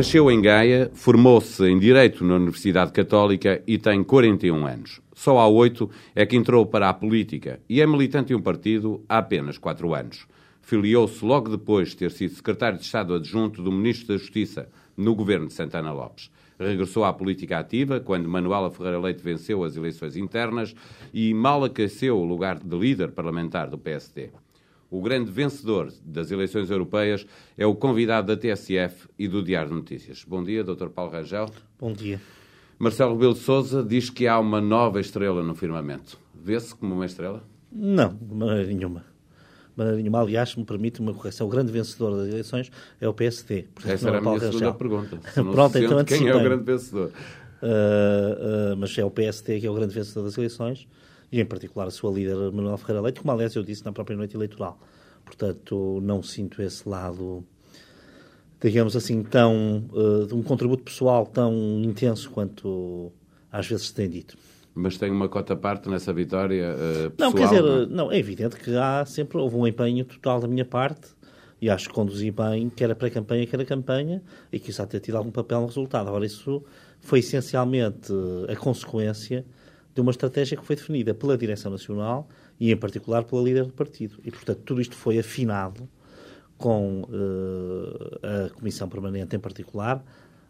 Nasceu em Gaia, formou-se em Direito na Universidade Católica e tem 41 anos. Só há oito é que entrou para a política e é militante de um partido há apenas quatro anos. Filiou-se logo depois de ter sido secretário de Estado adjunto do Ministro da Justiça no governo de Santana Lopes. Regressou à política ativa quando Manuela Ferreira Leite venceu as eleições internas e mal aqueceu o lugar de líder parlamentar do PSD. O grande vencedor das eleições europeias é o convidado da TSF e do Diário de Notícias. Bom dia, Dr. Paulo Rangel. Bom dia. Marcelo Rebelo de Sousa diz que há uma nova estrela no firmamento. Vê-se como uma estrela? Não, de maneira nenhuma. De maneira nenhuma. Aliás, me permite uma correção. O grande vencedor das eleições é o PSD. Portanto, Essa era a minha segunda pergunta. Pronto, então quem é o grande vencedor? Uh, uh, mas é o PSD que é o grande vencedor das eleições e, em particular, a sua líder, Manuel Ferreira Leite, como, aliás, eu disse na própria noite eleitoral. Portanto, não sinto esse lado digamos assim, tão, uh, um contributo pessoal tão intenso quanto às vezes se tem dito. Mas tem uma cota parte nessa vitória uh, pessoal? Não, quer dizer, não? não, é evidente que há sempre, houve um empenho total da minha parte e acho que conduzi bem, quer a pré-campanha, quer a campanha, e que isso há ter tido algum papel no resultado. Agora, isso foi essencialmente a consequência de uma estratégia que foi definida pela Direção Nacional e, em particular, pela líder do partido. E, portanto, tudo isto foi afinado com uh, a Comissão Permanente em particular,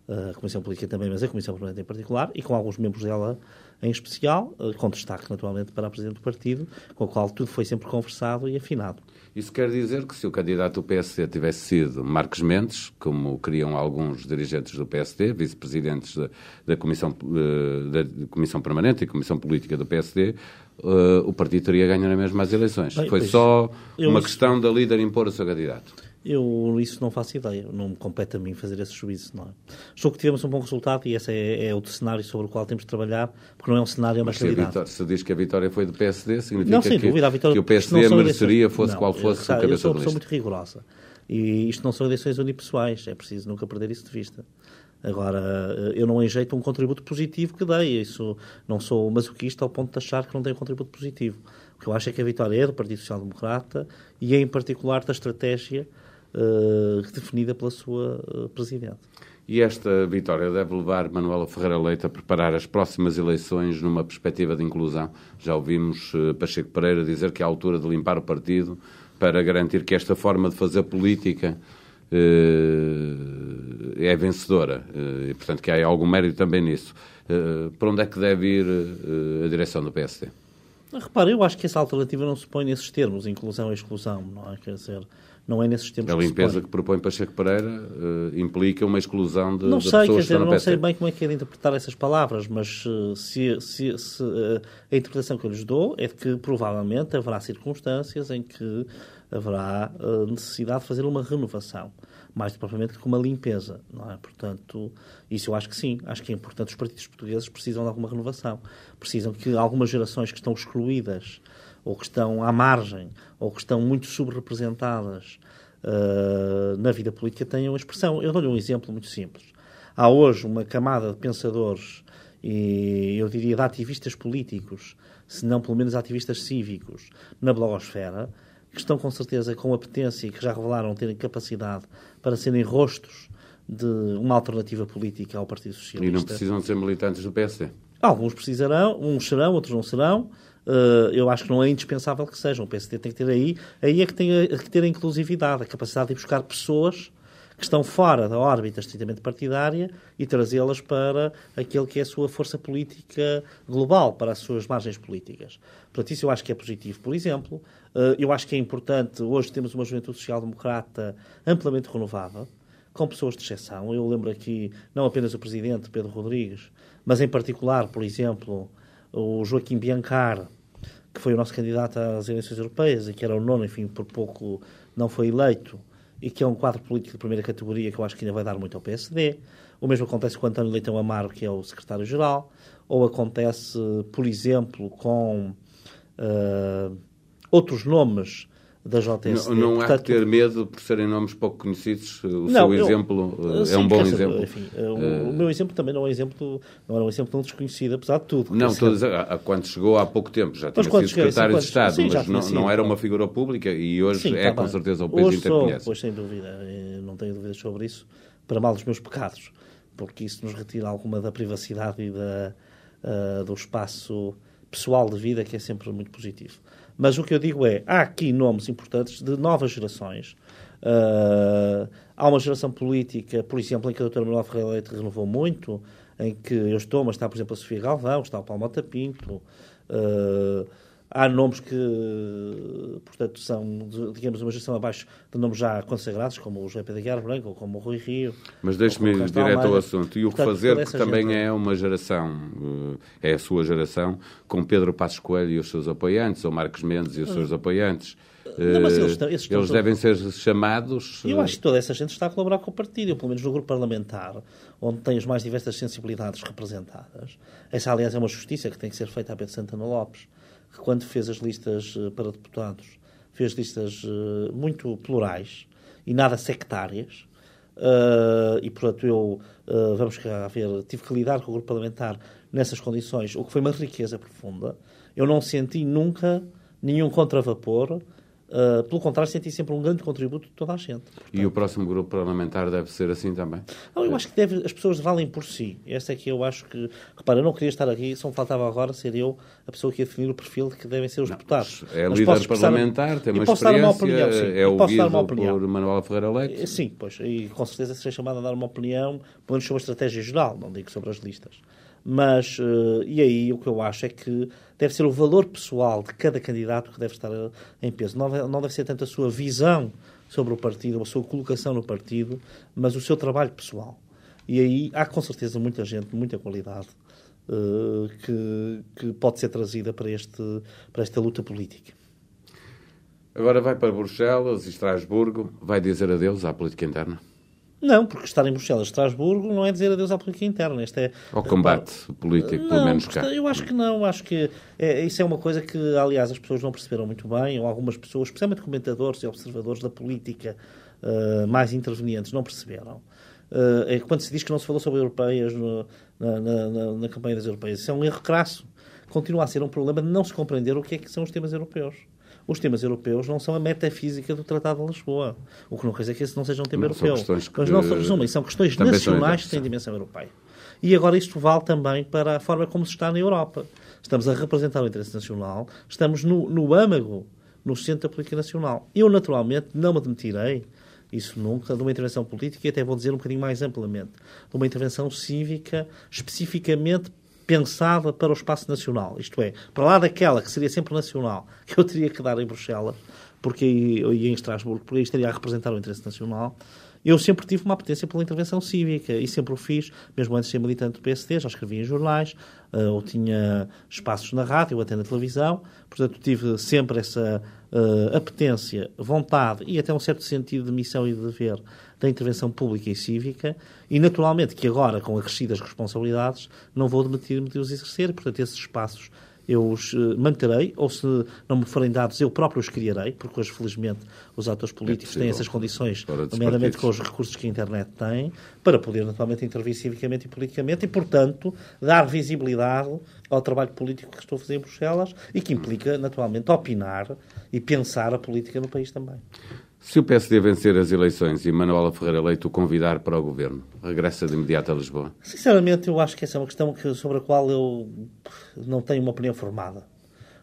uh, a Comissão Política também, mas a Comissão Permanente em particular, e com alguns membros dela em especial, uh, com destaque naturalmente para a Presidente do Partido, com o qual tudo foi sempre conversado e afinado. Isso quer dizer que se o candidato do PSD tivesse sido Marcos Mendes, como queriam alguns dirigentes do PSD, vice-presidentes da, da, Comissão, da Comissão Permanente e Comissão Política do PSD, uh, o partido teria ganho na mesma as eleições. Bem, Foi só uma questão da líder impor o seu candidato. Eu isso não faço ideia, não me compete a mim fazer esse juízo. Não é? Estou que tivemos um bom resultado e esse é, é outro cenário sobre o qual temos de trabalhar, porque não é um cenário, é uma realidade. Se, vitória, se diz que a vitória foi do PSD, significa não, que, dúvida, a vitória, que o PSD mereceria, fosse não, qual fosse eu, o cabeça Eu sou uma pessoa muito rigorosa. E isto não são eleições unipessoais, é preciso nunca perder isso de vista. Agora, eu não enjeito um contributo positivo que dei. Isso não sou masoquista ao ponto de achar que não tenho um contributo positivo. O que eu acho é que a vitória é do Partido Social Democrata e, em particular, da estratégia uh, definida pela sua uh, Presidente. E esta vitória deve levar Manuela Ferreira Leite a preparar as próximas eleições numa perspectiva de inclusão. Já ouvimos uh, Pacheco Pereira dizer que é a altura de limpar o partido para garantir que esta forma de fazer política é vencedora. E, portanto, que há algum mérito também nisso. Para onde é que deve ir a direção do PSD? Repare, eu acho que essa alternativa não se põe nesses termos, inclusão e exclusão, não é? Quer dizer, não é nesses termos A limpeza que, que propõe Pacheco Pereira uh, implica uma exclusão de, não de sei, pessoas quer dizer, que Não sei bem como é que é de interpretar essas palavras, mas uh, se, se, se uh, a interpretação que eu lhes dou é de que provavelmente haverá circunstâncias em que haverá necessidade de fazer uma renovação mais propriamente que uma limpeza, não é? Portanto, isso eu acho que sim, acho que é importante. Os partidos portugueses precisam de alguma renovação, precisam que algumas gerações que estão excluídas, ou que estão à margem, ou que estão muito subrepresentadas uh, na vida política tenham expressão. Eu dou-lhe um exemplo muito simples. Há hoje uma camada de pensadores e eu diria de ativistas políticos, se não pelo menos ativistas cívicos, na blogosfera, que estão com certeza com apetência e que já revelaram terem capacidade para serem rostos de uma alternativa política ao Partido Socialista. E não precisam de ser militantes do PSD? Alguns precisarão, uns serão, outros não serão. Uh, eu acho que não é indispensável que sejam. O PSD tem que ter aí, aí é que tem que ter a inclusividade, a capacidade de buscar pessoas que estão fora da órbita estritamente partidária e trazê-las para aquele que é a sua força política global, para as suas margens políticas. Portanto, isso eu acho que é positivo. Por exemplo, eh, eu acho que é importante, hoje temos uma juventude social-democrata amplamente renovada, com pessoas de exceção. Eu lembro aqui não apenas o Presidente, Pedro Rodrigues, mas em particular, por exemplo, o Joaquim Biancar, que foi o nosso candidato às eleições europeias e que era o nono, enfim, por pouco não foi eleito, e que é um quadro político de primeira categoria que eu acho que ainda vai dar muito ao PSD. O mesmo acontece com António Leitão Amaro, que é o secretário-geral, ou acontece, por exemplo, com uh, outros nomes da JSD. Não, não há que ter medo por serem nomes pouco conhecidos. O não, seu eu, exemplo sim, é um bom exemplo. Enfim, uh, o meu exemplo também não é um exemplo, não era um exemplo tão desconhecido, apesar de tudo. Não, estou a dizer, quando chegou há pouco tempo, já tinha sido secretário de Estado, sim, mas não, não, era uma figura pública e hoje sim, é tá com bem. certeza o país inteiro sou, conhece. Pois, sem dúvida, não tenho dúvidas sobre isso para mal dos meus pecados, porque isso nos retira alguma da privacidade e da, uh, do espaço pessoal de vida, que é sempre muito positivo. Mas o que eu digo é, há aqui nomes importantes de novas gerações. Uh, há uma geração política, por exemplo, em que a doutora Manuel Ferreira Leite renovou muito, em que eu estou, mas está, por exemplo, a Sofia Galvão, está o Paulo Mota Pinto, uh, Há nomes que, portanto, são, digamos, uma gestão abaixo de nomes já consagrados, como o José Pedro Guiar Branco ou como o Rui Rio. Mas deixe-me ir direto ao assunto. E o que fazer, que também gente... é uma geração, eh, é a sua geração, com Pedro Passos Coelho e os seus apoiantes, ou Marcos Mendes e os seus apoiantes. Não, eles, estão, eles, estão eles devem ser chamados. Eu acho que toda essa gente está a colaborar com o partido, pelo menos no grupo parlamentar, onde tem as mais diversas sensibilidades representadas. Essa, aliás, é uma justiça que tem que ser feita a Pedro Santana Lopes que quando fez as listas eh, para deputados, fez listas eh, muito plurais e nada sectárias. Uh, e, portanto, eu, vamos ver, tive que lidar com o grupo parlamentar nessas condições, o que foi uma riqueza profunda. Eu não senti nunca nenhum contravapor Uh, pelo contrário, senti sempre um grande contributo de toda a gente. Portanto, e o próximo grupo parlamentar deve ser assim também? Não, eu acho que deve, as pessoas valem por si. Essa é que eu acho que. Repara, eu não queria estar aqui, só me faltava agora ser eu a pessoa que ia definir o perfil de que devem ser os não, deputados. É mas líder parlamentar, tem uma posso experiência, dar uma opinião, sim. é ouvido por Manuel Ferreira Leite. Eh, sim, pois, e com certeza serei chamado a dar uma opinião, pelo menos sobre a estratégia geral, não digo sobre as listas. Mas, uh, e aí o que eu acho é que deve ser o valor pessoal de cada candidato que deve estar eh, em peso. Não deve, ser tanto a sua visão sobre o partido, a sua colocação no partido, mas o seu trabalho pessoal. E aí há com certeza muita gente, muita qualidade uh, que, que pode ser trazida para, este, para esta luta política. Agora vai para Bruxelas e Estrasburgo, vai dizer adeus à política interna? Não, porque estar em Bruxelas, Estrasburgo, não é dizer adeus à política interna. Este é, Ao combate político, pelo menos cá. Eu acho que não. Acho que é, isso é uma coisa que, aliás, as pessoas não perceberam muito bem, ou algumas pessoas, especialmente comentadores e observadores da política uh, mais intervenientes, não perceberam. Uh, é quando se diz que não se falou sobre europeias no, na, na, na, campanha das europeias. Isso é um erro crasso. Continua a ser um problema de não se compreender o que é que são os temas europeus os temas europeus não são a metafísica do Tratado de Lisboa. O que não quer dizer que esse não seja um tema não europeu. Mas não são, são questões nacionais que têm dimensão europeia. E agora isto vale também para a forma como se está na Europa. Estamos a representar o interesse nacional, estamos no, no âmago, no centro da política nacional. Eu, naturalmente, não me admitirei, isso nunca, de uma intervenção política, e até vou dizer um bocadinho mais amplamente, de uma intervenção cívica especificamente pensada para o espaço nacional. Isto é, para lá daquela que seria sempre nacional, que eu teria que dar em Bruxelas, porque em Estrasburgo, porque aí estaria a representar o interesse nacional, eu sempre tive uma apetência pela intervenção cívica e sempre o fiz, mesmo antes de ser militante do PSD, já escrevia em jornais, uh, ou tinha espaços na rádio, ou até na televisão, portanto tive sempre essa uh, apetência, vontade e até um certo sentido de missão e de dever da intervenção pública e cívica e, naturalmente, que agora, com acrescidas responsabilidades, não vou demitir-me de os exercer, portanto, esses espaços eu os eh, manterei, ou se não me forem dados, eu próprio os criarei, porque hoje, felizmente, os atores políticos é têm essas condições, nomeadamente com os recursos que a internet tem, para poder, naturalmente, intervir civicamente e politicamente e, portanto, dar visibilidade ao trabalho político que estou a fazer em Bruxelas e que implica, naturalmente, opinar e pensar a política no país também. Se o PSD vencer as eleições e Manuela Ferreira Leite o convidar para o governo, regressa de imediato a Lisboa? Sinceramente, eu acho que essa é uma questão que, sobre a qual eu não tenho uma opinião formada.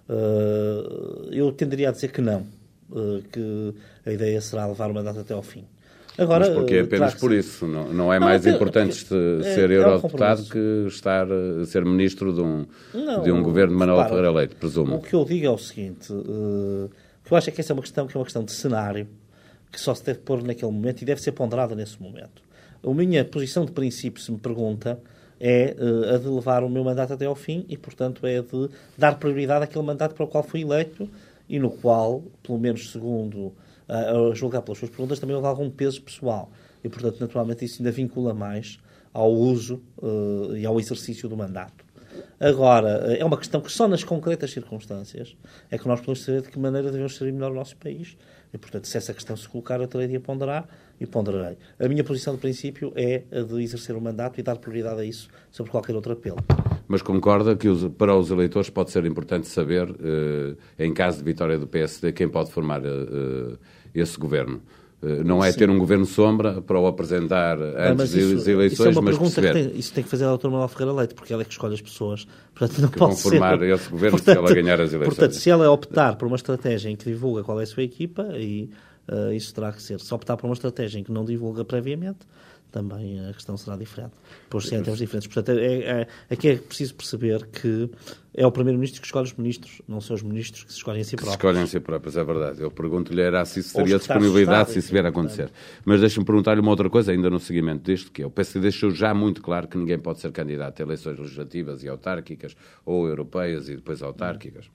Uh, eu tenderia a dizer que não, uh, que a ideia será levar o mandato até ao fim. Agora, Mas porque é apenas por isso? Não, não é não, mais importante é, ser é, eurodeputado é um que estar ser ministro de um, não, de um governo de Manuela Ferreira Leite, presumo. O que eu digo é o seguinte, uh, que eu acho é que essa é uma questão que é uma questão de cenário, que só se deve pôr naquele momento e deve ser ponderada nesse momento. A minha posição de princípio, se me pergunta, é uh, a de levar o meu mandato até ao fim e, portanto, é de dar prioridade àquele mandato para o qual fui eleito e no qual, pelo menos segundo uh, a julgar pelas suas perguntas, também houve algum peso pessoal. E, portanto, naturalmente, isso ainda vincula mais ao uso uh, e ao exercício do mandato. Agora, é uma questão que só nas concretas circunstâncias é que nós podemos saber de que maneira devemos servir melhor o nosso país e, portanto, se essa questão se colocar, eu terei de a ponderar e ponderarei. A minha posição de princípio é a de exercer o mandato e dar prioridade a isso sobre qualquer outro apelo. Mas concorda que para os eleitores pode ser importante saber, eh, em caso de vitória do PSD, quem pode formar eh, esse governo? Eh, não é Sim. ter um governo sombra para o apresentar antes das eleições, isso é mas pergunta que tem, isso tem que fazer a doutora Manuel Ferreira Leite, porque ela é que escolhe as pessoas. Portanto, não que pode vão formar ser... esse governo portanto, se ela ganhar as eleições. Portanto, se ela optar por uma estratégia em que divulga qual é a sua equipa, aí uh, isso terá que ser. Se optar por uma estratégia em que não divulga previamente, também a questão será diferente. Pois em termos diferentes. Portanto, é, é, aqui é preciso perceber que é o Primeiro-Ministro que escolhe os ministros, não são os ministros que se escolhem a si próprios. Escolhem a si próprios, é verdade. Eu pergunto-lhe era se isso teria disponibilidade se isso vier a acontecer. Mas deixe-me perguntar-lhe uma outra coisa, ainda no seguimento disto, que é o PSD deixou já muito claro que ninguém pode ser candidato a eleições legislativas e autárquicas, ou europeias e depois autárquicas.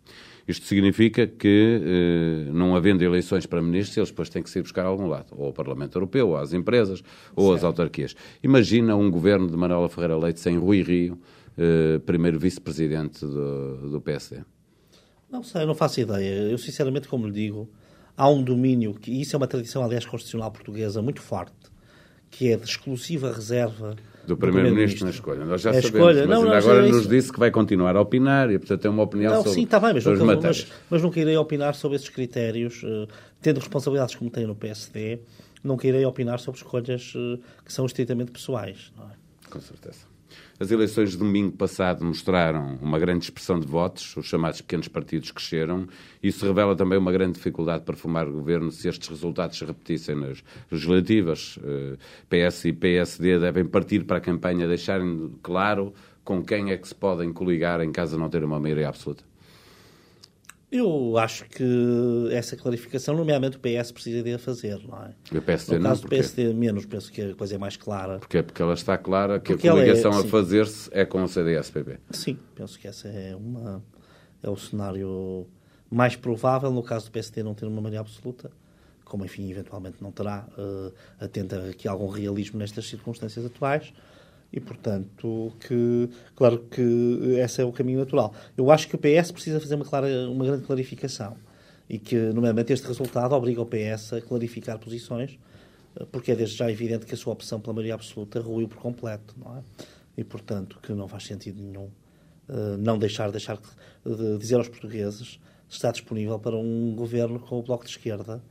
Isto significa que, eh, não havendo eleições para ministros, eles depois têm que se ir buscar a algum lado, ou ao Parlamento Europeu, ou às empresas, ou certo. às autarquias. Imagina um governo de Manuela Ferreira Leite sem Rui Rio, eh, primeiro vice-presidente do, do PSD. Não sei, não faço ideia. Eu, sinceramente, como lhe digo, há um domínio, que isso é uma tradição, aliás, constitucional portuguesa muito forte, que é de exclusiva reserva do Primeiro-Ministro na escolha. Nós já é sabemos, escolha. mas não, ainda agora nos disse que vai continuar a opinar e, portanto, tem uma opinião não, sobre Sim, está bem, mas nunca, mas, mas nunca irei opinar sobre esses critérios, uh, tendo responsabilidades como tem no PSD, nunca irei opinar sobre escolhas uh, que são estritamente pessoais. É? Com certeza. As eleições de domingo passado mostraram uma grande expressão de votos, os chamados pequenos partidos cresceram. Isso revela também uma grande dificuldade para formar governo se estes resultados se repetissem nas legislativas. Eh, PS e PSD devem partir para a campanha, deixarem claro com quem é que se podem coligar em caso de não ter uma maioria absoluta. Eu acho que essa clarificação, nomeadamente o PS, precisa de a fazer, não é? E o PSD no não? caso do PSD menos, penso que a coisa é mais clara. Porque, porque ela está clara que porque a coligação é, a fazer-se é com o CDS-PP. Sim, penso que esse é, uma, é o cenário mais provável no caso do PSD não ter uma maioria absoluta, como, enfim, eventualmente não terá, uh, atenta aqui algum realismo nestas circunstâncias atuais e, portanto, que, claro que esse é o caminho natural. Eu acho que o PS precisa fazer uma, clara, uma grande clarificação e que, nomeadamente, este resultado obriga o PS a clarificar posições, porque é desde já evidente que a sua opção pela maioria absoluta ruiu por completo, não é? E, portanto, que não faz sentido nenhum uh, não deixar, deixar de dizer aos portugueses se está disponível para um governo com o Bloco de Esquerda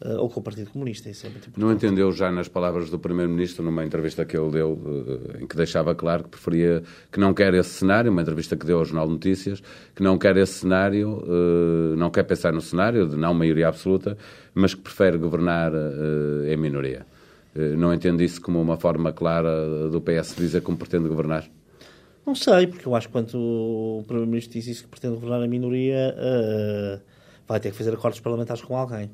Uh, ou com o Partido Comunista. Isso é muito importante. Não entendeu já nas palavras do Primeiro-Ministro, numa entrevista que ele deu, uh, em que deixava claro que preferia, que não quer esse cenário, uma entrevista que deu ao Jornal de Notícias, que não quer esse cenário, uh, não quer pensar no cenário de não maioria absoluta, mas que prefere governar em minoria. não entende isso como uma forma clara do PS dizer como pretende governar? Não sei, porque eu acho que quando o Primeiro-Ministro diz isso que pretende governar em minoria, vai ter que fazer acordos parlamentares com alguém.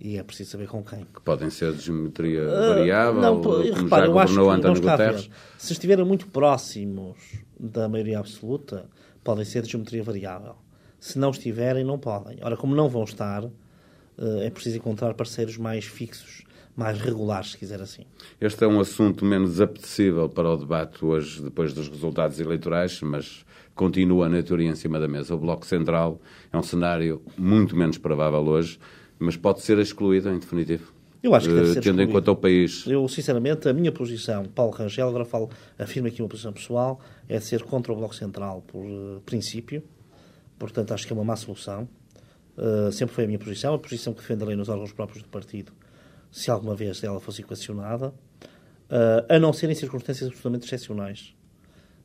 E é preciso saber com quem. Que podem ser de geometria uh, variável, não, como repara, já governou António Guterres. Se estiverem muito próximos da maioria absoluta, podem ser de geometria variável. Se não estiverem, não podem. Ora, como não vão estar, uh, é preciso encontrar parceiros mais fixos, mais regulares, se quiser assim. Este é um assunto menos apetecível para o debate hoje, depois dos resultados eleitorais, mas continua na teoria em cima da mesa. O Bloco Central é um cenário muito menos provável hoje mas pode ser excluída em definitivo. Eu acho que deve ser Tendo excluído. em conta o país. Eu, sinceramente, a minha posição, Paulo Rangel, agora falo, afirmo aqui uma posição pessoal, é ser contra o Bloco Central por uh, princípio. Portanto, acho que é uma má solução. Uh, sempre foi a minha posição, a posição que defenderei nos órgãos próprios do partido, se alguma vez ela fosse equacionada, uh, a não ser em circunstâncias absolutamente excepcionais.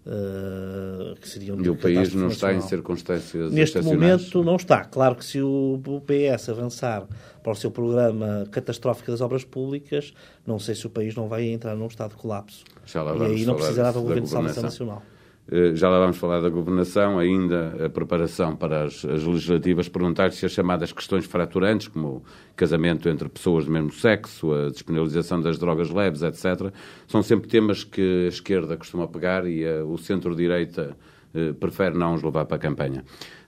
Uh, que seriam e o país não está em circunstâncias Neste momento não está. Claro que se o PS avançar para o seu programa catastrófico das obras públicas, não sei se o país não vai entrar num estado de colapso. e aí não precisará do Governo de Salvação Nacional. Eh, já lá vamos falar da governação, ainda a preparação para as, as legislativas, perguntar se as chamadas questões fraturantes, como o casamento entre pessoas do mesmo sexo, a despenalização das drogas leves, etc., são sempre temas que a esquerda costuma pegar e a, o centro-direita eh, prefere não os levar para a campanha.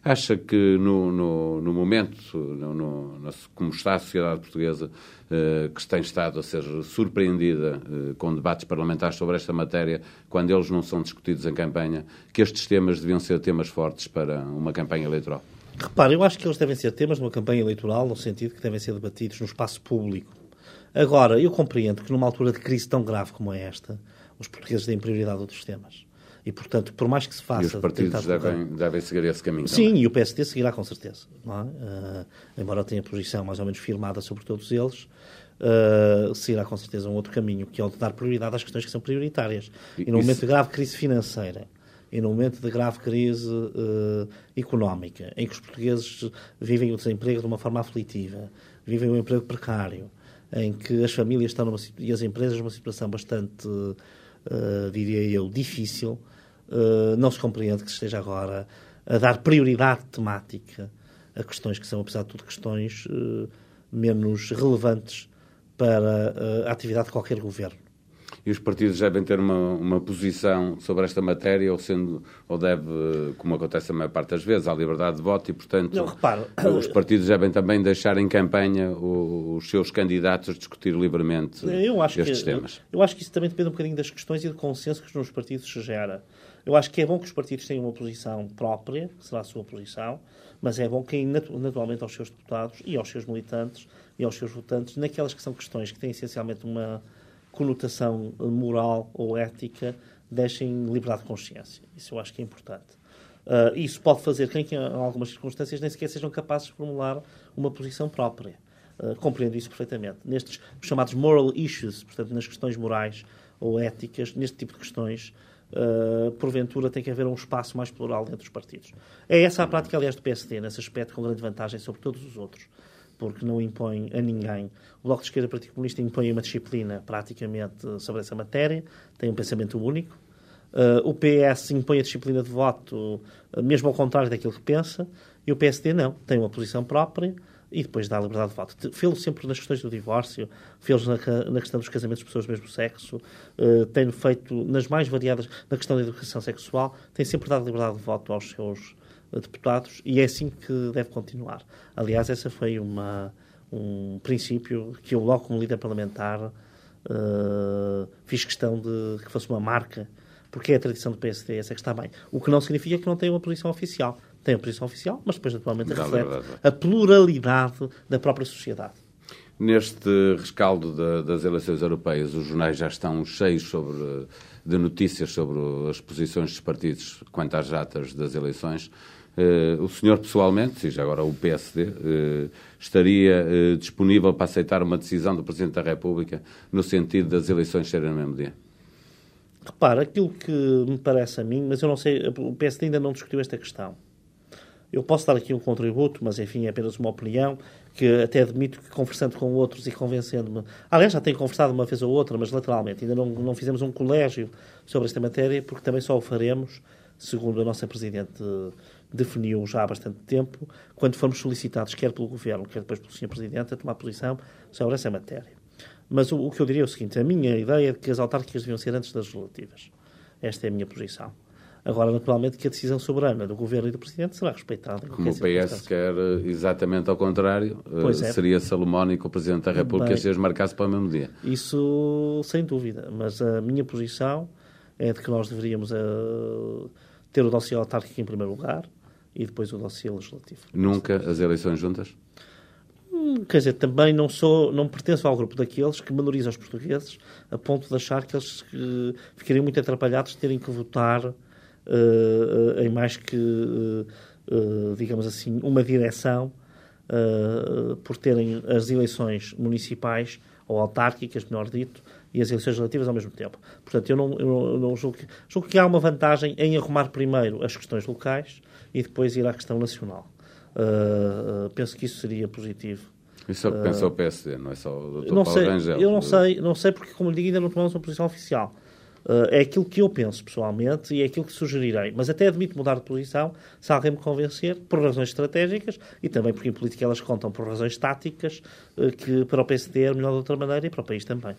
Acha que no, no, no momento, no, como está a sociedade portuguesa, eh, que tem estado a ser surpreendida eh, com debates parlamentares sobre esta matéria, quando eles não são discutidos em campanha, que estes temas deviam ser temas fortes para uma campanha eleitoral? Repare, eu acho que eles devem ser temas de uma campanha eleitoral, no sentido que devem ser debatidos no espaço público. Agora, eu compreendo que numa altura de crise tão grave como é esta, os portugueses deem prioridade a outros temas. E, portanto, por mais que se faça... E os partidos devem, devem seguir esse caminho Sim, também. e o PSD seguirá com certeza. É? Uh, embora tenha posição mais ou menos firmada sobre todos eles, uh, se irá com certeza um outro caminho, que é o de dar prioridade às questões que são prioritárias. E no momento de grave crise financeira, e no momento de grave crise uh, económica, em que os portugueses vivem o desemprego de uma forma aflitiva, vivem um emprego precário, em que as famílias estão numa, e as empresas numa situação bastante, uh, diria eu, difícil, uh, não se compreende que se esteja agora a dar prioridade temática a questões que são, apesar de tudo, questões menos relevantes para a atividade de qualquer governo e os partidos devem ter uma, uma posição sobre esta matéria ou, sendo, ou deve, como acontece a maior parte das vezes, há liberdade de voto e, portanto, Não, reparo, os partidos devem também deixar em campanha os, seus candidatos discutir livremente eu acho estes que, temas. Eu, eu acho que isso também depende um bocadinho das questões e do consenso que nos partidos se gera. Eu acho que é bom que os partidos tenham uma posição própria, que será a sua posição, mas é bom que, naturalmente, aos seus deputados e aos seus militantes e aos seus votantes, naquelas que são questões que têm essencialmente uma conotação moral ou ética deixem liberdade de consciência. Isso eu acho que é importante. Uh, isso pode fazer que, em algumas circunstâncias, nem sequer sejam capazes de formular uma posição própria. Uh, compreendo isso perfeitamente. Nestes chamados moral issues, portanto, nas questões morais ou éticas, neste tipo de questões, uh, porventura tem que haver um espaço mais plural dentro dos partidos. É essa a prática, aliás, do PSD, nesse aspecto, com grande vantagem sobre todos os outros porque não impõe a ninguém. O Bloco de Esquerda Partido Comunista impõe uma disciplina praticamente sobre essa matéria, tem um pensamento único. Uh, o PS impõe a disciplina de voto, uh, mesmo ao contrário daquilo que pensa, e o PSD não, tem uma posição própria e depois dá a liberdade de voto. Fê-lo sempre nas questões do divórcio, fê-lo na, na, questão dos casamentos de pessoas do mesmo sexo, uh, tem feito nas mais variadas, na questão da educação sexual, tem sempre dado liberdade de voto aos seus deputados e é assim que deve continuar. Aliás, essa foi uma, um princípio que eu, logo como líder parlamentar, uh, fiz questão de que fosse uma marca, porque é a tradição do PSD, essa que está bem. O que não significa que não tenha uma posição oficial. Tem a posição oficial, mas depois, naturalmente, não, reflete não, não, a pluralidade da própria sociedade. Neste rescaldo de, das eleições europeias, os jornais já estão cheios sobre, de notícias sobre as posições dos partidos quanto às datas das eleições. Uh, o senhor, pessoalmente, seja agora o PSD, uh, eh, estaria uh, disponível para aceitar uma decisão do Presidente da República no sentido das eleições serem no mesmo dia? Repara, aquilo que me parece a mim, mas eu não sei, o PSD ainda não discutiu esta questão. Eu posso dar aqui um contributo, mas enfim, é apenas uma opinião, que até admito que conversando com outros e convencendo-me. Aliás, já tenho conversado uma vez ou outra, mas lateralmente. Ainda não, não fizemos um colégio sobre esta matéria, porque também só o faremos, segundo a nossa Presidente definiu já há bastante tempo, quando fomos solicitados, quer pelo Governo, quer depois pelo Sr. Presidente, a tomar posição sobre essa matéria. Mas o, o, que eu diria é o seguinte: a minha ideia é que as autárquicas deviam ser antes das legislativas. Esta é a minha posição. Agora, naturalmente, que a decisão soberana do Governo e do Presidente será respeitada. Como o PS quer exatamente ao contrário, eh, é. seria salomónico o Presidente da República Bem, se as marcasse para o mesmo dia. Isso, sem dúvida. Mas a minha posição é de que nós deveríamos uh, ter o dossiê autárquico em primeiro lugar, e depois o dossiê legislativo. Nunca as eleições juntas? Hum, quer dizer, também não sou, não pertenço ao grupo daqueles que menorizam os portugueses a ponto de achar que eles uh, ficariam muito atrapalhados de terem que votar em mais que, digamos assim, uma direção por terem as eleições municipais ou autárquicas, melhor dito, e as eleições relativas ao mesmo tempo. Portanto, eu não, eu não julgo, que, julgo que há uma vantagem em arrumar primeiro as questões locais e depois ir à questão nacional. Uh, penso que isso seria positivo. Isso é o que uh, pensa o PSD, não é só o Dr. Não Paulo sei, Rangel. Eu não sei, não sei porque, como lhe digo, ainda não tomamos uma posição oficial. Uh, é aquilo que eu penso pessoalmente e é aquilo que sugerirei. Mas até admito mudar de posição se alguém me convencer por razões estratégicas e também porque em política elas contam por razões táticas uh, que para o PSD é melhor de outra maneira e para o país também.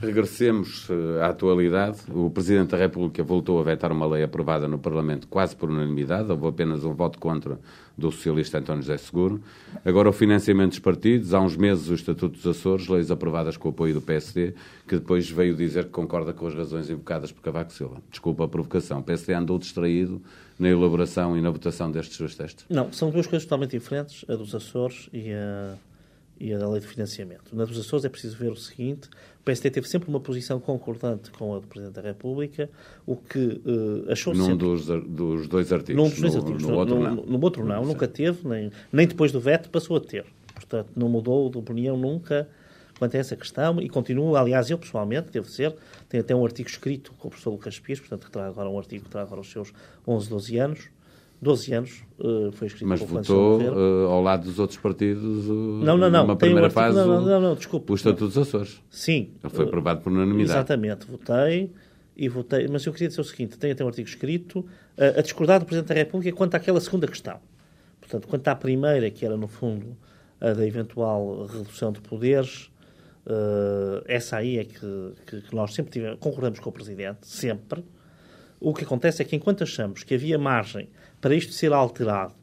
Regressemos uh, à atualidade. O Presidente da República voltou a vetar uma lei aprovada no Parlamento quase por unanimidade. Houve apenas um voto contra do socialista António José Seguro. Agora, o financiamento dos partidos. Há uns meses, o Estatuto dos Açores, leis aprovadas com o apoio do PSD, que depois veio dizer que concorda com as razões invocadas por Cavaco Silva. Desculpa a provocação. O PSD andou distraído na elaboração e na votação destes dois textos? Não, são duas coisas totalmente diferentes, a dos Açores e a e a da lei de financiamento. Na dos Açores é preciso ver o seguinte: o PSD teve sempre uma posição concordante com a do Presidente da República, o que uh, achou Num sempre... dos, dos dois artigos. Num dos dois no, artigos. No, no, outro não. No, outro não, nunca teve, nem, nem depois do veto passou a ter. Portanto, não mudou de opinião nunca quanto a essa questão e continuo, aliás, eu pessoalmente, devo ser, tenho até um artigo escrito com o professor Lucas Pias, portanto, que terá agora um artigo que terá agora os seus 11, 12 anos, 12 anos, uh, foi escrito Mas votou uh, ao lado dos outros partidos uh, não, não, não. numa primeira um fase não, não, não, não, desculpe. o Estatuto dos Açores. Sim. Ele foi aprovado por unanimidade. Exatamente, votei e votei, mas eu queria dizer o seguinte, tenho até um artigo escrito a discordar do Presidente da República quanto àquela segunda questão. Portanto, quanto à primeira, que era no fundo a da eventual redução de poderes, essa aí é que, que, que nós sempre tivemos, concordamos com o Presidente, sempre. O que acontece é que enquanto achamos que havia margem para isto ser alterado,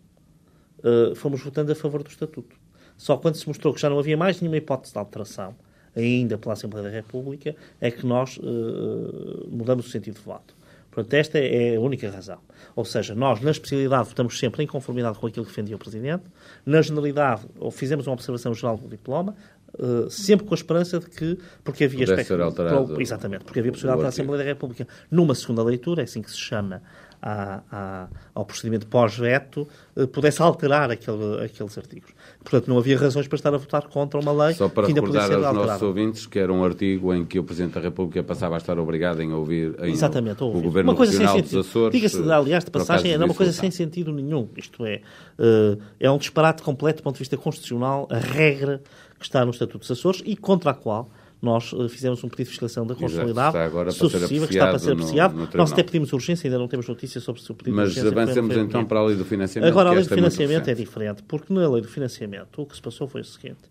uh, fomos votando a favor do Estatuto. Só quando se mostrou que já não havia mais nenhuma hipótese de alteração, ainda pela Assembleia da República, é que nós uh, mudamos o sentido de voto. Portanto, esta é a única razão. Ou seja, nós, na especialidade, votamos sempre em conformidade com aquilo que defendia o Presidente. Na generalidade, fizemos uma observação geral do diploma, uh, sempre com a esperança de que, porque havia aspecto, exatamente, porque havia possibilidade para a Assembleia da República, numa segunda leitura, é assim que se chama à, à, ao procedimento pós-veto, uh, pudesse alterar aquele, aqueles artigos. Portanto, não havia razões para estar a votar contra uma lei Só para que ainda recordar podia ser aos alterada. nossos ouvintes que era um artigo em que o Presidente da República passava a estar obrigado em ouvir em Exatamente, o, ouvir. o Governo uma coisa sem Regional sentido. dos Açores. Diga-se, aliás, de passagem, causa era uma coisa sem sentido nenhum. Isto é, uh, é um disparate completo do ponto de vista constitucional, a regra que está no Estatuto dos Açores e contra a qual nós uh, fizemos um pedido de fiscalização da constitucionalidade sucessiva, que está para ser apreciado no- no nós até pedimos urgência, ainda não temos notícia sobre se o pedido Mas de urgência não avancemos então para a lei do financiamento. Agora, a lei esta é financiamento é recente. diferente, porque na lei do financiamento o que se passou foi o seguinte: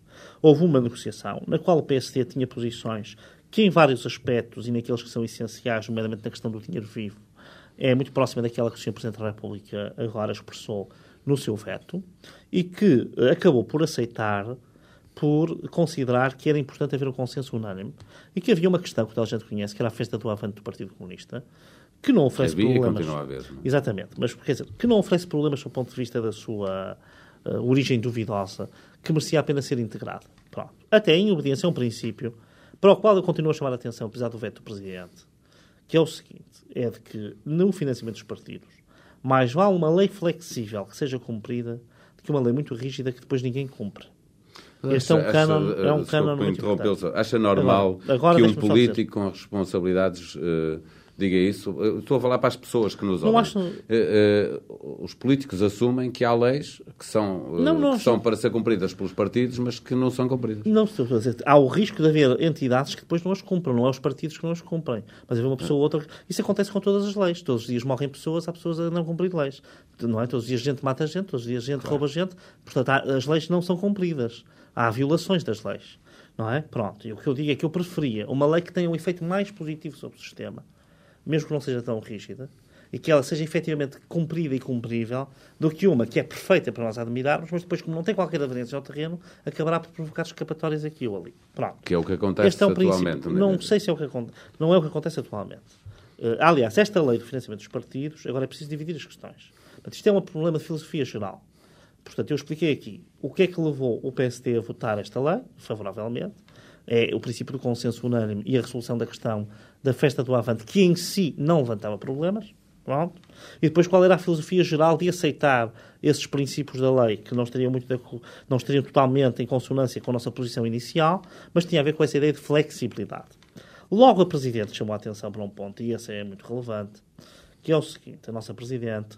houve uma negociação na qual o PSD tinha posições que, em vários aspectos e naqueles que são essenciais, nomeadamente na questão do dinheiro vivo, é muito próxima daquela que o Sr. Presidente da República agora expressou no seu veto, e que eh, acabou por aceitar por considerar que era importante haver um consenso unânime e que havia uma questão que toda a gente conhece, que era a festa do avante do Partido Comunista, que não oferece Havia problemas. a haver, não é? Exatamente, mas quer dizer, que não oferece problemas do ponto de vista da sua uh, origem duvidosa, que merecia a pena ser integrada. Pronto. Até em obediência a um princípio, para o qual eu continuo a chamar a atenção, apesar do veto do Presidente, que é o seguinte, é de que no financiamento dos partidos, mais vale uma lei flexível que seja cumprida do que uma lei muito rígida que depois ninguém cumpre. Este é um cânon, acha- é um importante. só. Acha normal Agora- agora que um político com responsabilidades eh, diga isso? Eu Estou a falar para as pessoas que nos Não ouvem. acho- Eh, eh, os políticos assumem que há leis que são, eh, Não, não que são para ser cumpridas pelos partidos, mas que não são cumpridas. Não estou a dizer. Há o risco de haver entidades que depois não as cumpram, não é os partidos que não as cumprem. Mas haver uma pessoa ou outra. Isso acontece com todas as leis. Todos os dias morrem pessoas, há pessoas a não cumprir leis. Não é? Todos os dias gente mata gente, todos os dias gente rouba gente. Portanto, há- as leis não são cumpridas. Há violações das leis. Não é? Pronto. E o que eu digo é que eu preferia uma lei que tenha um efeito mais positivo sobre o sistema, mesmo que não seja tão rígida, e que ela seja efetivamente cumprida e cumprível, do que uma que é perfeita para nós admirarmos, mas depois, como não tem qualquer aderência ao terreno, acabará por provocar escapatórias aqui ou ali. Pronto. Que é o que acontece Este é um atualmente. né? Não sei se é o que acontece. Não é o que acontece atualmente. Eh, aliás, esta lei do financiamento dos partidos, agora é preciso dividir as questões. Portanto, isto é um problema de filosofia geral. Portanto, eu expliquei aqui o que é que levou o PSD a votar esta lei, favoravelmente. É o princípio do consenso unânime e a resolução da questão da festa do Avante, que em si não levantava problemas. Pronto. E depois qual era a filosofia geral de aceitar esses princípios da lei, que não estariam, muito de não estariam totalmente em consonância com a nossa posição inicial, mas tinha a ver com essa ideia de flexibilidade. Logo a Presidente chamou a atenção para um ponto, e esse é muito relevante, que é o seguinte, a nossa Presidente,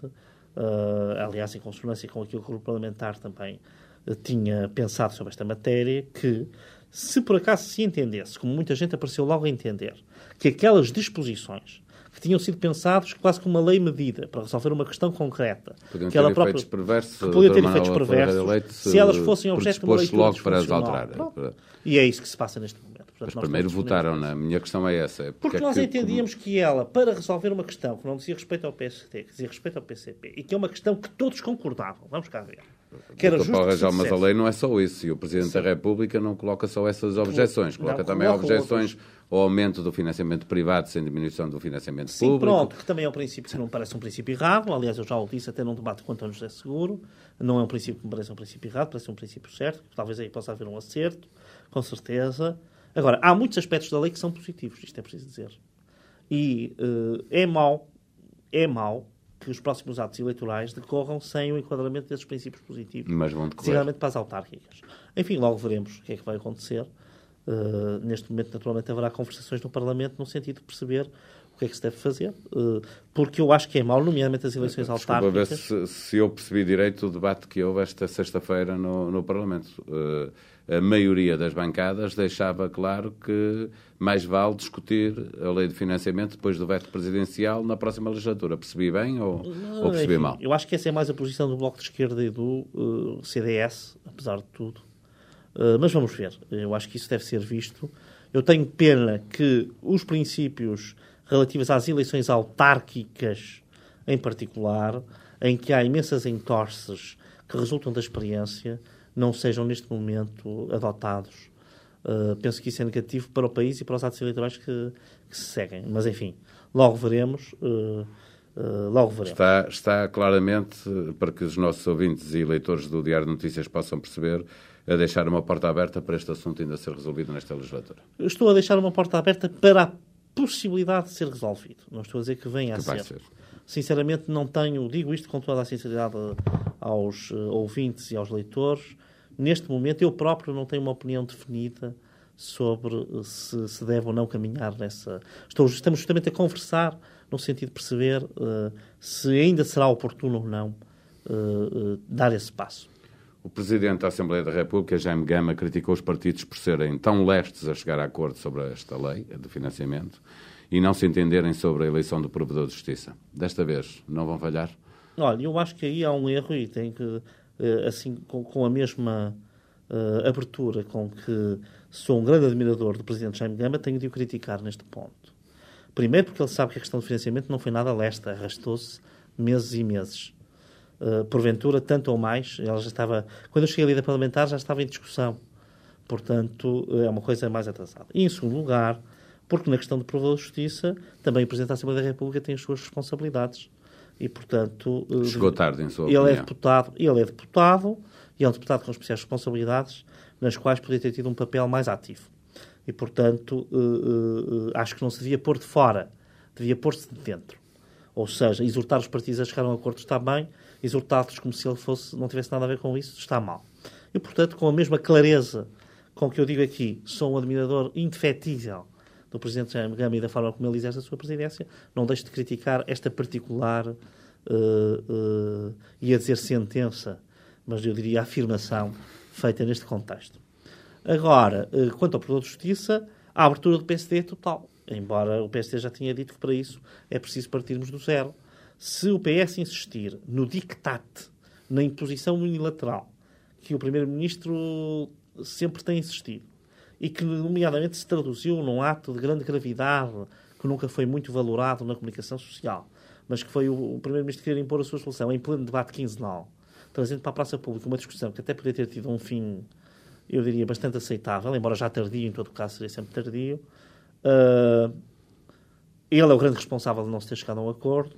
eh, aliás, em consonância com aquilo que o Grupo Parlamentar também eh, tinha pensado sobre esta matéria, que se por acaso se entendesse, como muita gente apareceu logo a entender, que aquelas disposições que tinham sido pensados quase como uma lei medida para resolver uma questão concreta, Podiam que ter ela efeitos própria- perversos. que podiam ter efeitos perversos Leite se elas fossem objeto de uma leitura logo para as alterar. Pronto. E é isso que se passa neste momento. Portanto, Mas primeiro votaram, na minha questão é essa. é Porque é nós que- entendíamos que ela, para resolver uma questão que não dizia respeito ao PSD, que dizia respeito ao PCP, e que é uma questão que todos concordavam, vamos cá ver, que era justo Paulo mas a lei não é só isso. E o Presidente da República não coloca só essas objeções. Coloca não, também coloca objeções ao aumento do financiamento privado sem diminuição do financiamento Sim, público. pronto, que também é um princípio que não me parece um princípio errado. Aliás, eu já o disse até num debate com António José Seguro. Não é um princípio que me parece um princípio errado, parece um princípio certo. Talvez aí possa haver um acerto, com certeza. Agora, há muitos aspectos da lei que são positivos, isto é preciso dizer. E eh, é mau, é mau que os próximos atos eleitorais decorram sem o enquadramento desses princípios positivos. Mas vão decorrer. Designadamente para as autárquicas. Enfim, logo veremos o que é que vai acontecer. Uh, neste momento, naturalmente, haverá conversações no Parlamento no sentido de perceber o que é que se deve fazer, uh, porque eu acho que é mau, nomeadamente as eleições Desculpa, autárquicas. Ver se, se eu percebi direito o debate que houve esta sexta-feira no, no Parlamento. Uh, a maioria das bancadas deixava claro que mais vale discutir a lei de financiamento depois do veto presidencial na próxima legislatura. Percebi bem ou, Não, ou percebi enfim, mal? Eu acho que essa é mais a posição do Bloco de Esquerda e do uh, CDS, apesar de tudo. Uh, mas vamos ver. Eu acho que isso deve ser visto. Eu tenho pena que os princípios relativos às eleições autárquicas, em particular, em que há imensas entorces que resultam da experiência, não sejam neste momento adotados. Uh, penso que isso é negativo para o país e para os atos eleitorais que, que se seguem. Mas, enfim, logo veremos. Uh, uh, logo veremos. Está, está claramente, para que os nossos ouvintes e leitores do Diário de Notícias possam perceber, a deixar uma porta aberta para este assunto ainda ser resolvido nesta legislatura. Estou a deixar uma porta aberta para a possibilidade de ser resolvido. Não estou a dizer que venha a Que ser. ser. Sinceramente, não tenho, digo isto com toda a sinceridade aos ouvintes e aos leitores. Neste momento, eu próprio não tenho uma opinião definida sobre uh, se, se deve ou não caminhar nessa. Estou, estamos justamente a conversar no sentido de perceber uh, se ainda será oportuno ou não dar esse passo. O Presidente da Assembleia da República, Jaime Gama, criticou os partidos por serem tão lestes a chegar a acordo sobre esta lei de financiamento e não se entenderem sobre a eleição do Provedor de Justiça. Desta vez, não vão falhar? Olha, eu acho que aí há um erro e tem que, assim, com, com a mesma uh, abertura com que sou um grande admirador do Presidente Jaime Gama, tenho de o criticar neste ponto. Primeiro porque ele sabe que a questão do financiamento não foi nada lesta, arrastou-se meses e meses. Uh, porventura, tanto ou mais, ela já estava, quando eu cheguei à lida parlamentar já estava em discussão. Portanto, é uma coisa mais atrasada. E, em segundo lugar, porque na questão do provedor de justiça, também o Presidente da Assembleia da República tem as suas responsabilidades. E, portanto... Chegou tarde, em sua ele opinião. É deputado, ele é deputado, e é um deputado com especiais responsabilidades, nas quais poderia ter tido um papel mais ativo. E, portanto, uh, uh, acho que não se devia pôr de fora, devia pôr-se de dentro. Ou seja, exortar os partidos a chegar a um acordo está bem, exortá-los como se ele fosse, não tivesse nada a ver com isso, está mal. E, portanto, com a mesma clareza com que eu digo aqui, sou um admirador indefetível do Presidente Jaime Gama e da forma como ele exerce a sua presidência, não deixo de criticar esta particular, uh, uh, ia dizer sentença, mas eu diria afirmação feita neste contexto. Agora, uh, quanto ao Provedor de Justiça, a abertura do PSD é total, embora o PSD já tinha dito que para isso é preciso partirmos do zero. Se o PS insistir no dictate, na imposição unilateral, que o Primeiro-Ministro sempre tem insistido, e que, nomeadamente, se traduziu num ato de grande gravidade, que nunca foi muito valorado na comunicação social, mas que foi o, o Primeiro-Ministro querer impor a sua solução em pleno debate quinzenal, trazendo para a praça pública uma discussão que até poderia ter tido um fim, eu diria, bastante aceitável, embora já tardio, em todo caso seria sempre tardio. Uh, ele é o grande responsável de não se ter chegado a um acordo.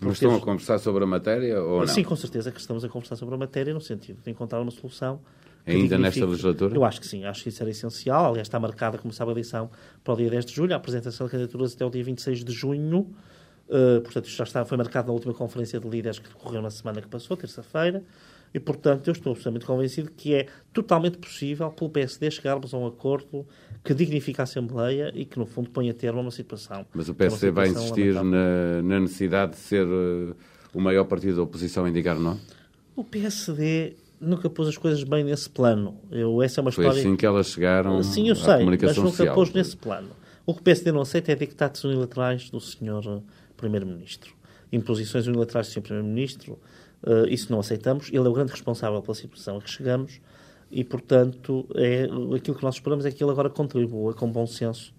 Mas estão a conversar sobre a matéria ou não? Sim, com certeza que estamos a conversar sobre a matéria no sentido de encontrar uma solução Ainda nesta legislatura? Eu acho que sim, acho que isso era essencial. Aliás, está marcada, como sabe, a eleição para o dia 10 de julho, a apresentação de candidaturas até o dia 26 de junho. Uh, portanto, isto já está, foi marcado na última conferência de líderes que decorreu na semana que passou, terça-feira. E, portanto, eu estou absolutamente convencido que é totalmente possível, pelo PSD, chegarmos a um acordo que dignifique a Assembleia e que, no fundo, ponha termo a uma situação. Mas o PSD vai insistir na, na, necessidade de ser uh, o maior partido da oposição a indicar não? O PSD nunca pôs as coisas bem nesse plano. Eu, essa é uma Foi história... assim que elas chegaram Sim, eu sei, mas nunca social. pôs nesse plano. O que o PSD não aceita é dictados unilaterais do Sr. Primeiro-Ministro. Imposições unilaterais do Sr. Primeiro-Ministro, uh, isso não aceitamos. Ele é o grande responsável pela situação a que chegamos e, portanto, é, aquilo que nós esperamos é que ele agora contribua com bom senso,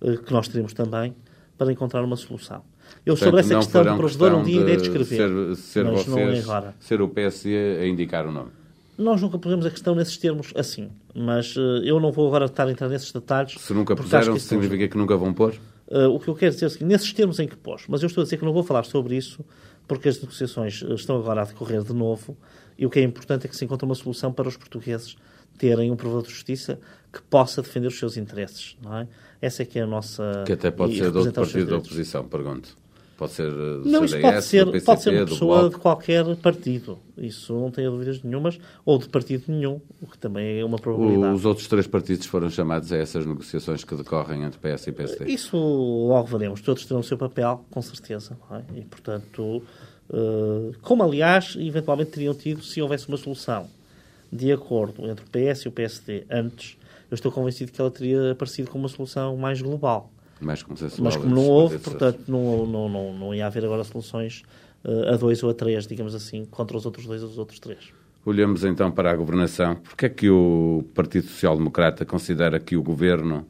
uh, que nós teremos também, para encontrar uma solução. Eu, Portanto, sobre essa questão do provedor, um dia ainda é de de escrever, Ser, ser mas não é vocês, agora. ser o PSD a indicar o nome. Nós nunca pusemos a questão nesses termos assim, mas uh, eu não vou agora estar a entrar nesses detalhes. Se nunca puseram, que significa que nunca vão pôr? Uh, o que eu quero dizer é seguinte, nesses termos em que pôs, mas eu estou a dizer que não vou falar sobre isso porque as negociações uh, estão agora a decorrer de novo e o que é importante é que se encontre uma solução para os portugueses terem um provedor de justiça que possa defender os seus interesses, não é? Essa é que é a nossa... Que até pode ser de outro partido da oposição, pergunto. Pode ser do Não, CDS, isso pode ser, PCP, pode ser uma pessoa de qualquer partido. Isso não tenho dúvidas nenhumas. Ou de partido nenhum, o que também é uma probabilidade. Os outros três partidos foram chamados a essas negociações que decorrem entre PS e PSD. Isso logo veremos. Todos terão o seu papel, com certeza. é? E, portanto, eh, como aliás, eventualmente teriam tido se houvesse uma solução de acordo entre o PS e o PSD antes, eu estou convencido que ela teria aparecido como uma solução mais global. Mais consensual. Mas como não houve, portanto, não, não, não, não ia haver agora soluções eh, a dois ou a três, digamos assim, contra os outros dois ou os outros três. Olhamos então para a governação. Porquê é que o Partido Social Democrata considera que o governo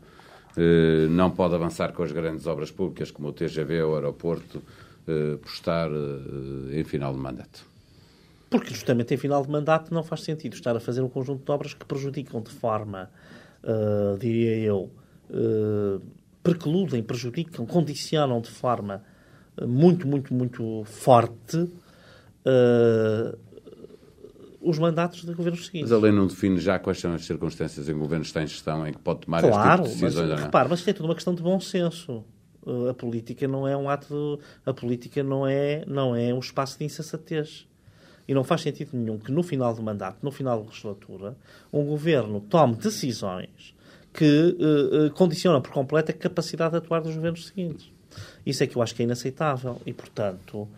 eh, não pode avançar com as grandes obras públicas, como o TGV, o aeroporto, eh, por estar eh, em final de mandato? Porque justamente em final de mandato não faz sentido estar a fazer um conjunto de obras que prejudicam de forma, eh, diria eu, eh, precludem, prejudicam, condicionam de forma eh, muito, muito, muito forte eh, os mandatos de governos seguintes. Mas a lei não define já quais são as circunstâncias em que o governo está em gestão em que pode tomar Claro, este tipo de mas decisões não? repare, mas isto é tudo uma questão de bom senso. Uh, A política não é um ato, a política não é, não é um espaço de insensatez. E não faz sentido nenhum que no final do mandato, no final da legislatura, um governo tome decisões que uh, uh, condicionam por completo a capacidade de atuar dos governos seguintes. Isso é que eu acho que é inaceitável e, portanto. uh,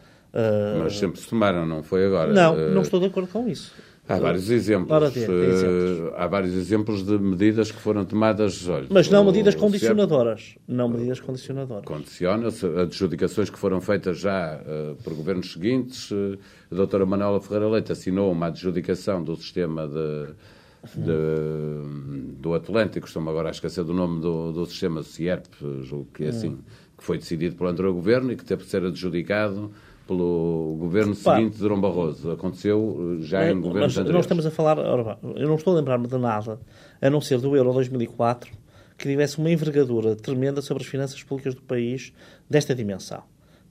Mas sempre se tomaram, não foi agora. não, Eh, não estou de acordo com isso. Há vários exemplos. Ora, exemplos. há vários exemplos de medidas que foram tomadas. Olha, Mas não medidas condicionadoras. Não medidas condicionadoras. Condiciona-se adjudicações que foram feitas já eh, por governos seguintes. A doutora Manuela Ferreira Leite assinou uma adjudicação do sistema de, de- do Atlântico, estou-me agora a esquecer do nome do, do sistema CIERP, julgo que é assim, que foi decidido pelo anterior governo e que teve que ser adjudicado pelo governo Pá. seguinte de Durão Barroso. Aconteceu já em Mas governos anteriores. estamos a falar, ora eu não estou a lembrar-me de nada, a não ser do Euro 2004, que tivesse uma envergadura tremenda sobre as finanças públicas do país desta dimensão.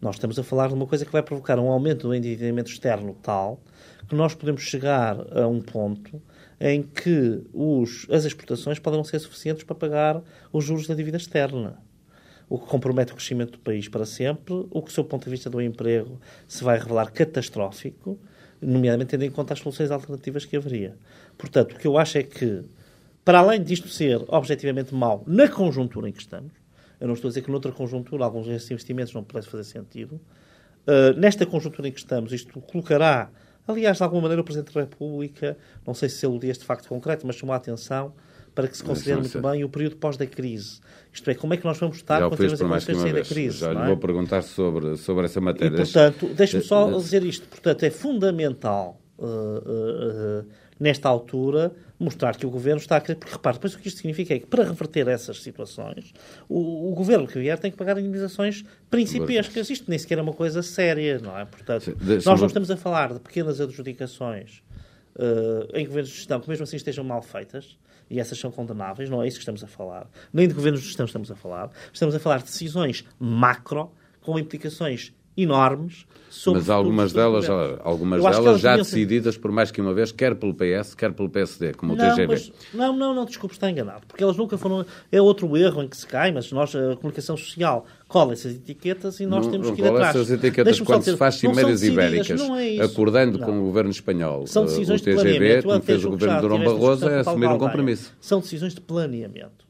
Nós estamos a falar de uma coisa que vai provocar um aumento do endividamento externo tal que nós podemos chegar a um ponto em que os, as exportações poderão ser suficientes para pagar os juros da dívida externa o que compromete o crescimento do país para sempre, o que, do seu ponto de vista do emprego, se vai revelar catastrófico, nomeadamente tendo em conta as soluções alternativas que haveria. Portanto, o que eu acho é que, para além disto ser objetivamente mau na conjuntura em que estamos, eu não estou a dizer que noutra conjuntura alguns investimentos não pudesse fazer sentido, uh, nesta conjuntura em que estamos, isto colocará, aliás, de alguma maneira, o Presidente da República, não sei se eludia este facto concreto, mas chamou a atenção para que se considere muito bem o período pós da crise. Isto é, como é que nós vamos estar quando por a condições uma de sair da crise. Já lhe não é? vou perguntar sobre, sobre essa E, matéria. portanto, deixe-me só Eh, dizer isto. Portanto, é fundamental, uh, uh, uh, nesta altura, mostrar que o Governo está a querer... Porque, repare, depois o que isto significa é que, para reverter essas situações, o, o Governo que vier tem que pagar indemnizações principescas. Isto nem sequer é uma coisa séria, não é? Portanto, Sim, nós não estamos a falar de pequenas adjudicações uh, em governos de gestão que mesmo assim estejam mal feitas, e essas são condenáveis, não é isso que estamos a falar. Nem de governos de gestão estamos a falar. Estamos a falar de decisões macro, com implicações enormes sobre Mas algumas delas, governos. algumas delas elas já decididas por mais que uma vez, quer pelo PS, quer pelo PSD, como o Não, TGV. mas- não, não, não, desculpe, está enganado. Porque elas nunca foram. É outro erro em que se cai, mas nós, a comunicação social, cola essas etiquetas e nós não, temos que ir cola atrás. essas etiquetas quando dizer, se faz cimeiras ibéricas, é acordando Não. com o governo espanhol, São eh, decisões o de TGV. Eu como fez o governo de esta Barroso, é o assumir um compromisso. São decisões de planeamento.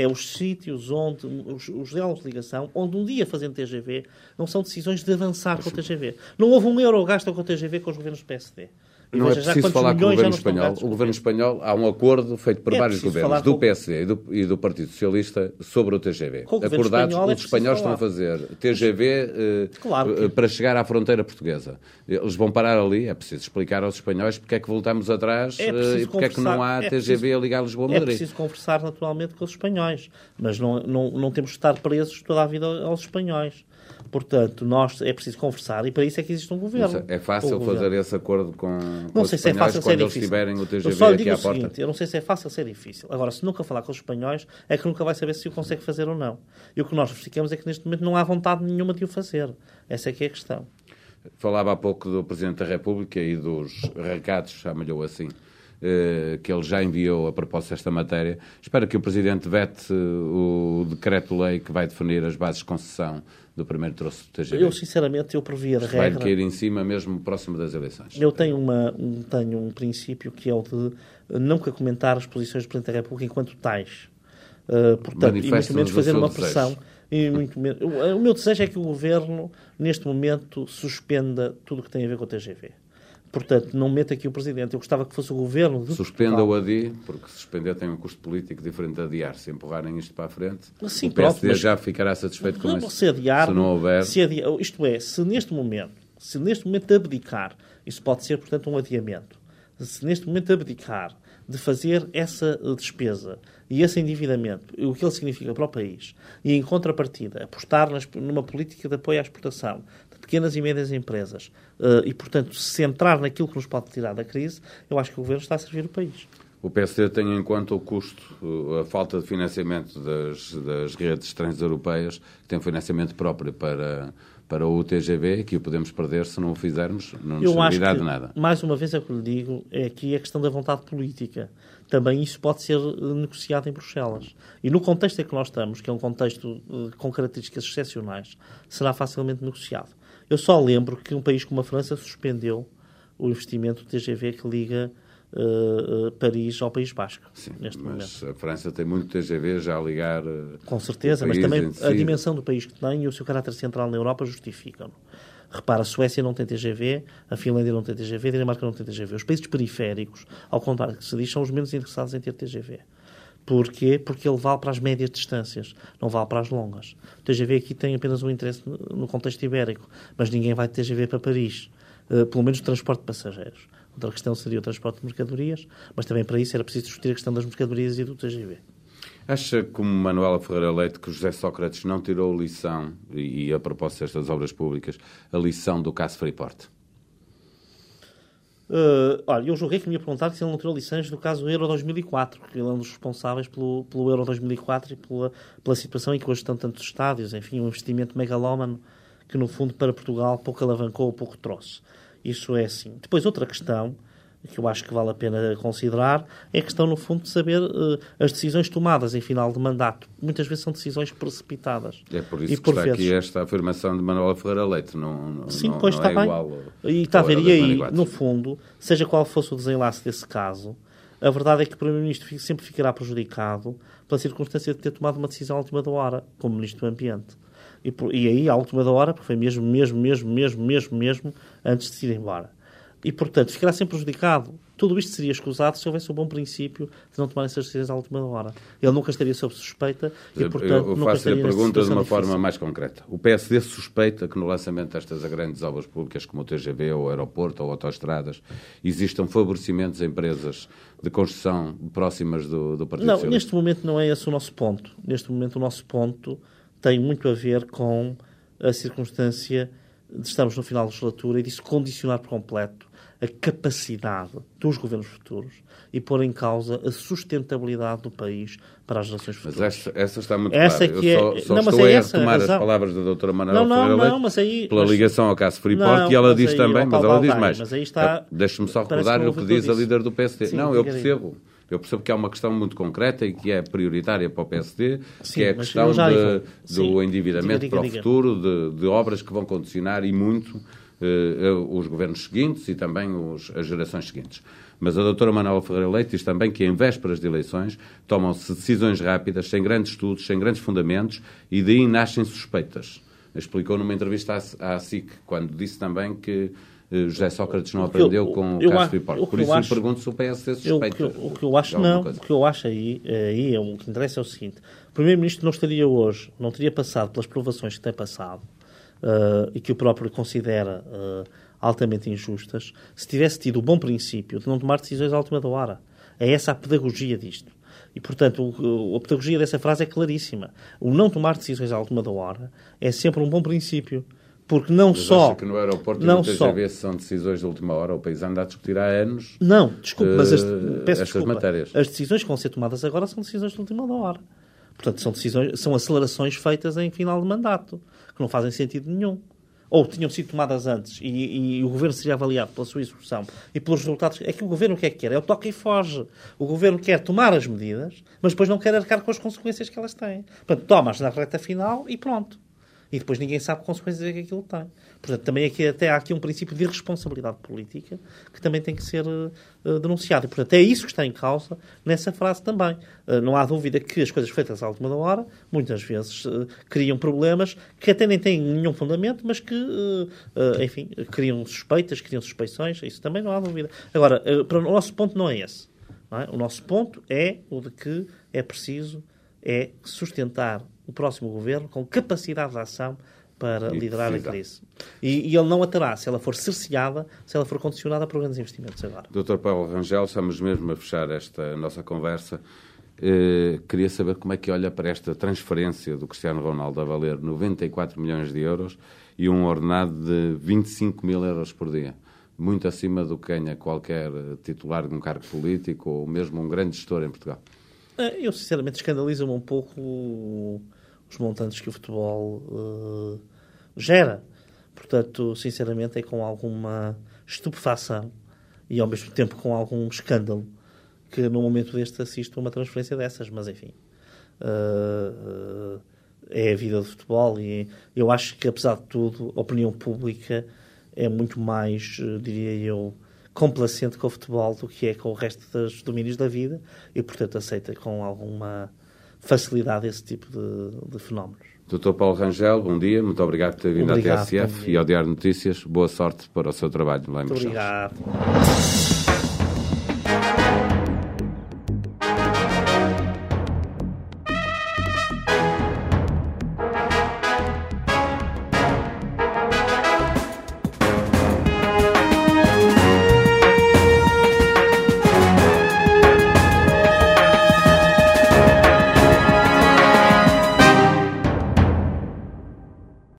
É os sítios onde, os, os diálogos de ligação, onde um dia fazendo TGV, não são decisões de avançar com o TGV. Não houve um euro gasto com o TGV com os governos PSD. E Não é preciso falar com o governo espanhol. O governo espanhol, há um acordo feito por É vários governos, do PSD e do, e do Partido Socialista, sobre o TGV. Com o Acordados, espanhol é os espanhóis falar. estão a fazer TGV eh, Claro que- eh, para chegar à fronteira portuguesa. Eles vão parar ali, é preciso explicar aos espanhóis porque é que voltamos atrás É eh, e porque é que não há é TGV preciso- a ligar Lisboa a É preciso conversar naturalmente com os espanhóis, mas não, não, não temos de estar presos toda a vida aos espanhóis. Portanto, nós é preciso conversar e para isso é que existe um governo. É fácil governo. fazer esse acordo com, Não os sei se é fácil, quando eles difícil. tiverem o eu TGV só lhe aqui digo à o porta. seguinte, eu não sei se é fácil ou se é difícil. Agora, se nunca falar com os espanhóis, é que nunca vai saber se o consegue fazer ou não. E o que nós verificamos é que neste momento não há vontade nenhuma de o fazer. Essa é que é a questão. Falava há pouco do Presidente da República e dos recados, chamam-lhe assim, eh, que ele já enviou a propósito desta matéria. Espero que o Presidente vete o decreto-lei que vai definir as bases de concessão do primeiro troço do TGV. Eu, sinceramente, eu previa a regra... Vai cair em cima mesmo próximo das eleições. Eu tenho, uma, um, tenho um princípio que é o de nunca comentar as posições do Presidente da República enquanto tais. Uh, portanto, e muito menos fazer uma pressão. E muito menos, o meu desejo é que o Governo, neste momento, suspenda tudo o que tem a ver com o TGV. Portanto, não meta aqui o Presidente. Eu gostava que fosse o Governo de Suspenda o ADI, porque suspender tem um custo político diferente de adiar. Se empurrarem isto para a frente, Sim, o PSD pronto, já ficará satisfeito com isso. Se, adiar, se não houver... Se adiar, isto é, se neste momento, se neste momento abdicar, isso pode ser, portanto, um adiamento. Se neste momento abdicar de fazer essa despesa e esse endividamento, o que ele significa para o país, e em contrapartida apostar nas, numa política de apoio à exportação pequenas e médias empresas uh, e, portanto, centrar naquilo que nos pode tirar da crise, eu acho que o Governo está a servir o país. O PSD tem em conta o custo, a falta de financiamento das, das redes transeuropeias, que têm financiamento próprio para, para o TGV, que o podemos perder se não o fizermos, não nos servirá de nada. Mais uma vez, é o que lhe digo, é aqui a questão da vontade política. Também isso pode ser eh, negociado em Bruxelas. E no contexto em que nós estamos, que é um contexto eh, com características excepcionais, será facilmente negociado. Eu só lembro que um país como a França suspendeu o investimento do TGV que liga uh, Paris ao País Basco, Sim, neste mas momento. a França tem muito TGV já a ligar. Com certeza, mas também a dimensão do país que tem e o seu caráter central na Europa justificam-no. Repara, a Suécia não tem TGV, a Finlândia não tem TGV, a Dinamarca não tem TGV. Os países periféricos, ao contrário do que se diz, são os menos interessados em ter TGV. Porquê? Porque ele vale para as médias distâncias, não vale para as longas. O TGV aqui tem apenas um interesse no contexto ibérico, mas ninguém vai de TGV para Paris, pelo menos o transporte de passageiros. Outra questão seria o transporte de mercadorias, mas também para isso era preciso discutir a questão das mercadorias e do TGV. Acha, como Manuela Ferreira Leite, que José Sócrates não tirou lição, e a propósito destas obras públicas, a lição do caso Freeport? Uh, olha, eu julguei que me ia perguntar se ele não tirou lições do caso Euro 2004, porque ele é um dos responsáveis pelo, pelo Euro 2004 e pela, pela situação em que hoje estão tantos estádios, enfim, um investimento megalómano que, no fundo, para Portugal pouco alavancou ou pouco trouxe. Isso é assim. Depois, outra questão que eu acho que vale a pena considerar é a questão, no fundo, de saber uh, as decisões tomadas em final de mandato. Muitas vezes são decisões precipitadas. É por isso e que por está vezes... aqui esta afirmação de Manuela Ferreira Leite. Não, não, Sim, não, pois não está é bem. igual e está a ver, e aí, no fundo, seja qual fosse o desenlace desse caso, a verdade é que o Primeiro-Ministro sempre ficará prejudicado pela circunstância de ter tomado uma decisão à última da hora, como Ministro do Ambiente. E, por, e aí, à última da hora, porque foi mesmo, mesmo, mesmo, mesmo, mesmo, mesmo, antes de se ir embora. E, portanto, ficará sempre prejudicado. Tudo isto seria escusado se houvesse um bom princípio de não tomar essas decisões à última hora. Ele nunca estaria sob suspeita e, portanto, Eu nunca faço a pergunta de uma difícil. forma mais concreta. O PSD suspeita que no lançamento destas grandes obras públicas, como o TGV, ou o aeroporto, ou autoestradas, existam favorecimentos a empresas de construção próximas do, do Partido Não, Socialista? neste momento não é esse o nosso ponto. Neste momento o nosso ponto tem muito a ver com a circunstância de estarmos no final da legislatura e disso condicionar por completo a capacidade dos governos futuros e pôr em causa a sustentabilidade do país para as gerações futuras. Mas essa, essa está muito Essa clara. que Eu é- só, só Não, mas estou é a essa a retomar as palavras da doutora Manuela Não, não, Ferreira não, mas aí- pela mas- ligação ao caso Freeport Não, e ela diz aí, também, mas ela diz mais. mas aí está- Deixe-me só recordar o que diz a disso. líder do PSD. Sim, não, eu percebo. Eu percebo que é uma questão muito concreta e que é prioritária para o PSD, Sim, que é a questão de- do Sim. endividamento Diga, diga, para o diga. futuro, de, de obras que vão condicionar e muito os governos seguintes e também os- as gerações seguintes. Mas a doutora Manuela Ferreira Leite diz também que em vésperas de eleições tomam-se decisões rápidas, sem grandes estudos, sem grandes fundamentos e daí nascem suspeitas. Explicou numa entrevista à, à SIC, quando disse também que eh, José Sócrates não que eu- aprendeu com o caso Freeport. Por isso acho- pergunto se o PS é Eu, o, que, eu- o que eu acho não, coisa. o que eu acho aí, aí é o que interessa é o seguinte: o Primeiro-Ministro não estaria hoje, não teria passado pelas provações que tem passado eh, e que o próprio considera eh, altamente injustas, se tivesse tido o bom princípio de não tomar decisões à última da hora. É essa a pedagogia disto. E, portanto, o- a pedagogia dessa frase é claríssima. O não tomar decisões à última da hora é sempre um bom princípio. Porque não Mas só. acha que no aeroporto não só, TGV são decisões de última hora, o país anda a discutir há anos. Não, desculpe, mas as, eh, peço desculpa. matérias. As decisões que vão ser tomadas agora são decisões de última hora. Portanto, são decisões, são acelerações feitas em final de mandato, que não fazem sentido nenhum. ou tinham sido tomadas antes e, e, o governo seria avaliado pela sua execução e pelos resultados. É que o governo o que é que quer? É o toque e foge. O governo quer tomar as medidas, mas depois não quer arcar com as consequências que elas têm. Portanto, tomas na reta final e pronto e depois ninguém sabe que consequências é que aquilo tem. Portanto, também aqui, até há aqui um princípio de responsabilidade política que também tem que ser uh, denunciado. E, portanto, é isso que está em causa nessa frase também. Uh, não há dúvida que as coisas feitas à última hora, muitas vezes, uh, criam problemas que até nem têm nenhum fundamento, mas que, enfim, criam suspeitas, criam suspeições, isso também não há dúvida. Agora, para o nosso ponto não é esse. Não é? O nosso ponto é o de que é preciso é sustentar o próximo governo com capacidade de ação para e liderar a crise. E, e, ele não a terá se ela for cerceada, se ela for condicionada por grandes investimentos agora. Dr. Paulo Rangel, estamos mesmo a fechar esta nossa conversa. Eh, queria saber como é que olha para esta transferência do Cristiano Ronaldo a valer 94 milhões de euros e um ordenado de 25 mil euros por dia. Muito acima do que ganha qualquer titular de um cargo político ou mesmo um grande gestor em Portugal. Eh, eu, sinceramente, escandalizo-me um pouco os montantes que o futebol uh, gera. Portanto, sinceramente, é com alguma estupefação e ao mesmo tempo com algum escândalo que no momento deste assisto a uma transferência dessas, mas enfim. Uh, uh, é a vida do futebol e eu acho que, apesar de tudo, a opinião pública é muito mais, diria eu, complacente com o futebol do que é com o resto dos domínios da vida e, portanto, aceita com alguma facilidade a esse tipo de, de fenómenos. Doutor Paulo Rangel, bom dia, muito obrigado por ter vindo obrigado, à TSF e ao Diário Notícias. Boa sorte para o seu trabalho lá em Muito Obrigado.